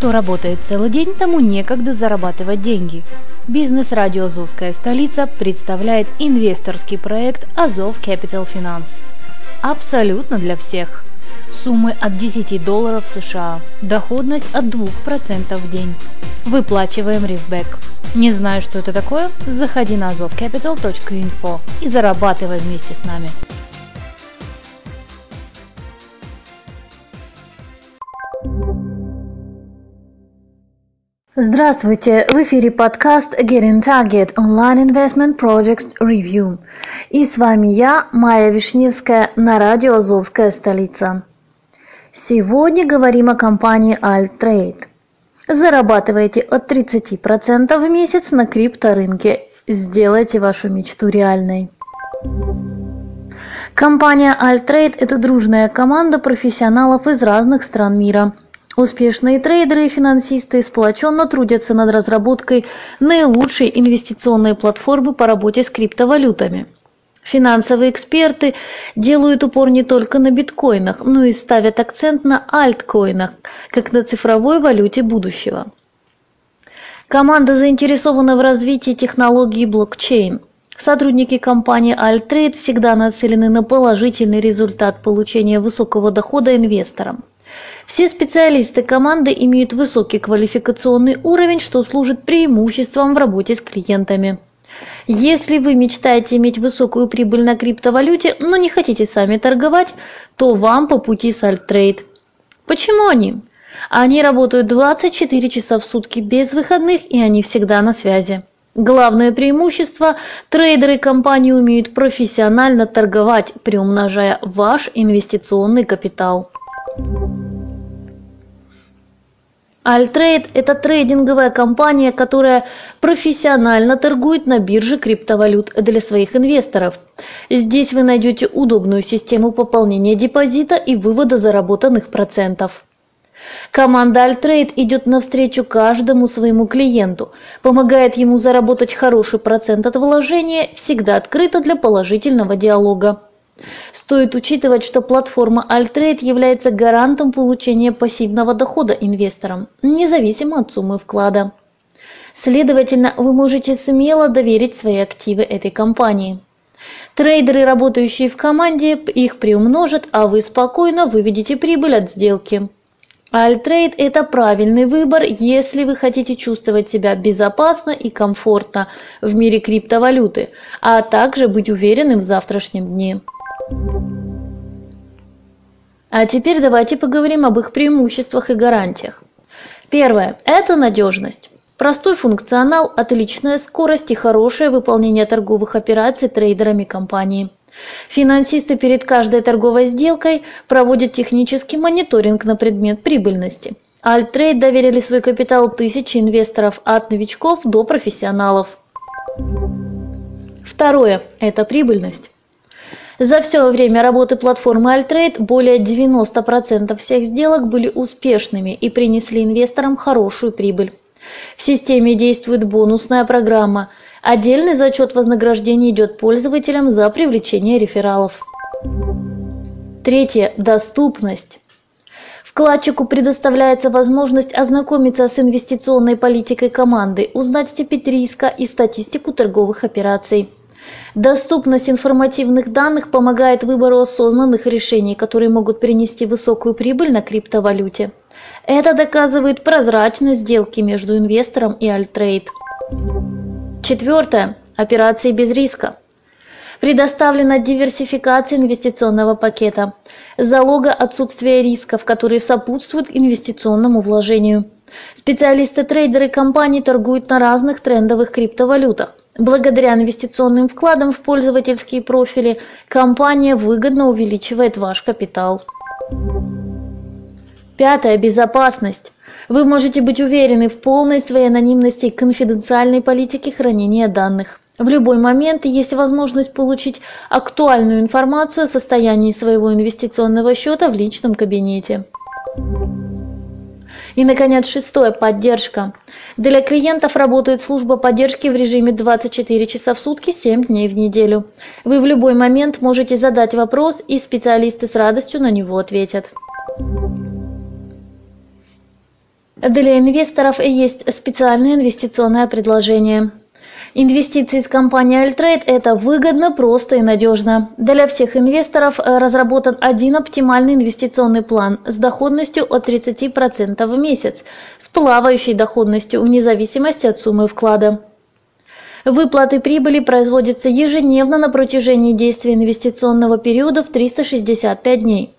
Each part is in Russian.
Кто работает целый день, тому некогда зарабатывать деньги. Бизнес-радио «Азовская столица» представляет инвесторский проект «Азов Capital Finance». Абсолютно для всех. Суммы от 10 долларов США. Доходность от 2% в день. Выплачиваем рифбэк. Не знаешь, что это такое? Заходи на azovcapital.info и зарабатывай вместе с нами. Здравствуйте! В эфире подкаст Getting Target Online Investment Projects Review. И с вами я, Майя Вишневская, на радио «Азовская столица». Сегодня говорим о компании Altrade. Зарабатывайте от 30% в месяц на крипторынке. Сделайте вашу мечту реальной. Компания Altrade – это дружная команда профессионалов из разных стран мира – Успешные трейдеры и финансисты сплоченно трудятся над разработкой наилучшей инвестиционной платформы по работе с криптовалютами. Финансовые эксперты делают упор не только на биткоинах, но и ставят акцент на альткоинах, как на цифровой валюте будущего. Команда заинтересована в развитии технологии блокчейн. Сотрудники компании Altrade всегда нацелены на положительный результат получения высокого дохода инвесторам. Все специалисты команды имеют высокий квалификационный уровень, что служит преимуществом в работе с клиентами. Если вы мечтаете иметь высокую прибыль на криптовалюте, но не хотите сами торговать, то вам по пути с Альттрейд. Почему они? Они работают 24 часа в сутки без выходных и они всегда на связи. Главное преимущество – трейдеры компании умеют профессионально торговать, приумножая ваш инвестиционный капитал. Альтрейд – это трейдинговая компания, которая профессионально торгует на бирже криптовалют для своих инвесторов. Здесь вы найдете удобную систему пополнения депозита и вывода заработанных процентов. Команда Альтрейд идет навстречу каждому своему клиенту, помогает ему заработать хороший процент от вложения, всегда открыта для положительного диалога. Стоит учитывать, что платформа Altrade является гарантом получения пассивного дохода инвесторам, независимо от суммы вклада. Следовательно, вы можете смело доверить свои активы этой компании. Трейдеры, работающие в команде, их приумножат, а вы спокойно выведете прибыль от сделки. Альтрейд – это правильный выбор, если вы хотите чувствовать себя безопасно и комфортно в мире криптовалюты, а также быть уверенным в завтрашнем дне. А теперь давайте поговорим об их преимуществах и гарантиях. Первое – это надежность. Простой функционал, отличная скорость и хорошее выполнение торговых операций трейдерами компании. Финансисты перед каждой торговой сделкой проводят технический мониторинг на предмет прибыльности. Альтрейд доверили свой капитал тысячи инвесторов от новичков до профессионалов. Второе – это прибыльность. За все время работы платформы Altrade более 90% всех сделок были успешными и принесли инвесторам хорошую прибыль. В системе действует бонусная программа. Отдельный зачет вознаграждения идет пользователям за привлечение рефералов. Третье. Доступность. Вкладчику предоставляется возможность ознакомиться с инвестиционной политикой команды, узнать степень риска и статистику торговых операций. Доступность информативных данных помогает выбору осознанных решений, которые могут принести высокую прибыль на криптовалюте. Это доказывает прозрачность сделки между инвестором и Альтрейд. Четвертое. Операции без риска. Предоставлена диверсификация инвестиционного пакета. Залога отсутствия рисков, которые сопутствуют инвестиционному вложению. Специалисты-трейдеры компаний торгуют на разных трендовых криптовалютах. Благодаря инвестиционным вкладам в пользовательские профили компания выгодно увеличивает ваш капитал. Пятое. Безопасность. Вы можете быть уверены в полной своей анонимности и конфиденциальной политике хранения данных. В любой момент есть возможность получить актуальную информацию о состоянии своего инвестиционного счета в личном кабинете. И, наконец, шестое – поддержка. Для клиентов работает служба поддержки в режиме 24 часа в сутки, 7 дней в неделю. Вы в любой момент можете задать вопрос, и специалисты с радостью на него ответят. Для инвесторов есть специальное инвестиционное предложение. Инвестиции из компании Altrade – это выгодно, просто и надежно. Для всех инвесторов э, разработан один оптимальный инвестиционный план с доходностью от 30% в месяц, с плавающей доходностью вне зависимости от суммы вклада. Выплаты прибыли производятся ежедневно на протяжении действия инвестиционного периода в 365 дней.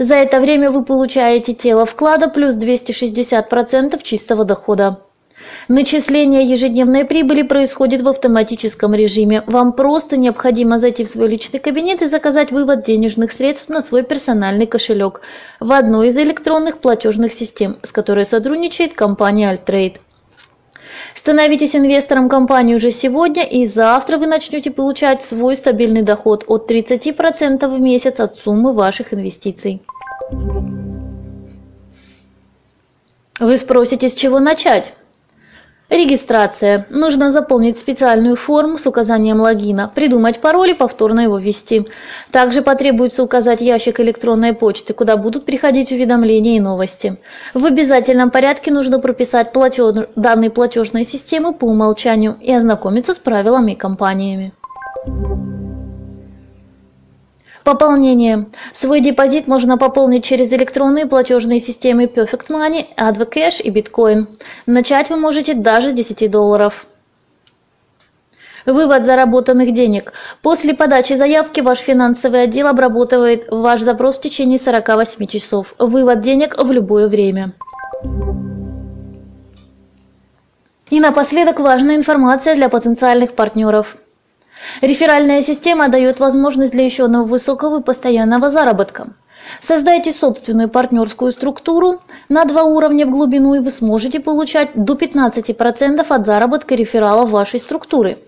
За это время вы получаете тело вклада плюс 260% чистого дохода. Начисление ежедневной прибыли происходит в автоматическом режиме. Вам просто необходимо зайти в свой личный кабинет и заказать вывод денежных средств на свой персональный кошелек в одной из электронных платежных систем, с которой сотрудничает компания Altrade. Становитесь инвестором компании уже сегодня, и завтра вы начнете получать свой стабильный доход от 30% в месяц от суммы ваших инвестиций. Вы спросите, с чего начать? Регистрация. Нужно заполнить специальную форму с указанием логина, придумать пароль и повторно его ввести. Также потребуется указать ящик электронной почты, куда будут приходить уведомления и новости. В обязательном порядке нужно прописать платеж... данные платежной системы по умолчанию и ознакомиться с правилами компаниями. Пополнение. Свой депозит можно пополнить через электронные платежные системы Perfect Money, AdvoCash и Bitcoin. Начать вы можете даже с 10 долларов. Вывод заработанных денег. После подачи заявки ваш финансовый отдел обрабатывает ваш запрос в течение 48 часов. Вывод денег в любое время. И напоследок важная информация для потенциальных партнеров. Реферальная система дает возможность для еще одного высокого и постоянного заработка. Создайте собственную партнерскую структуру на два уровня в глубину, и вы сможете получать до 15% от заработка рефералов вашей структуры.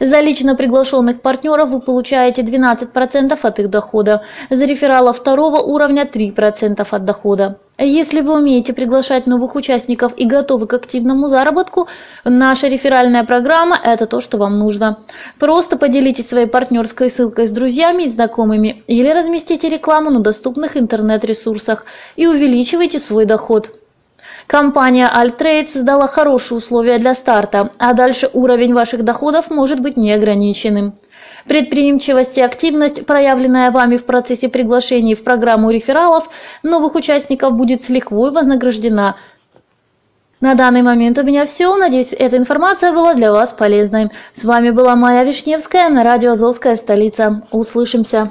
За лично приглашенных партнеров вы получаете 12% от их дохода, за реферала второго уровня 3% от дохода. Если вы умеете приглашать новых участников и готовы к активному заработку, наша реферальная программа – это то, что вам нужно. Просто поделитесь своей партнерской ссылкой с друзьями и знакомыми или разместите рекламу на доступных интернет-ресурсах и увеличивайте свой доход. Компания Altrade создала хорошие условия для старта, а дальше уровень ваших доходов может быть неограниченным. Предприимчивость и активность, проявленная вами в процессе приглашения в программу рефералов новых участников, будет с лихвой вознаграждена. На данный момент у меня все. Надеюсь, эта информация была для вас полезной. С вами была Майя Вишневская на радио «Азовская столица». Услышимся.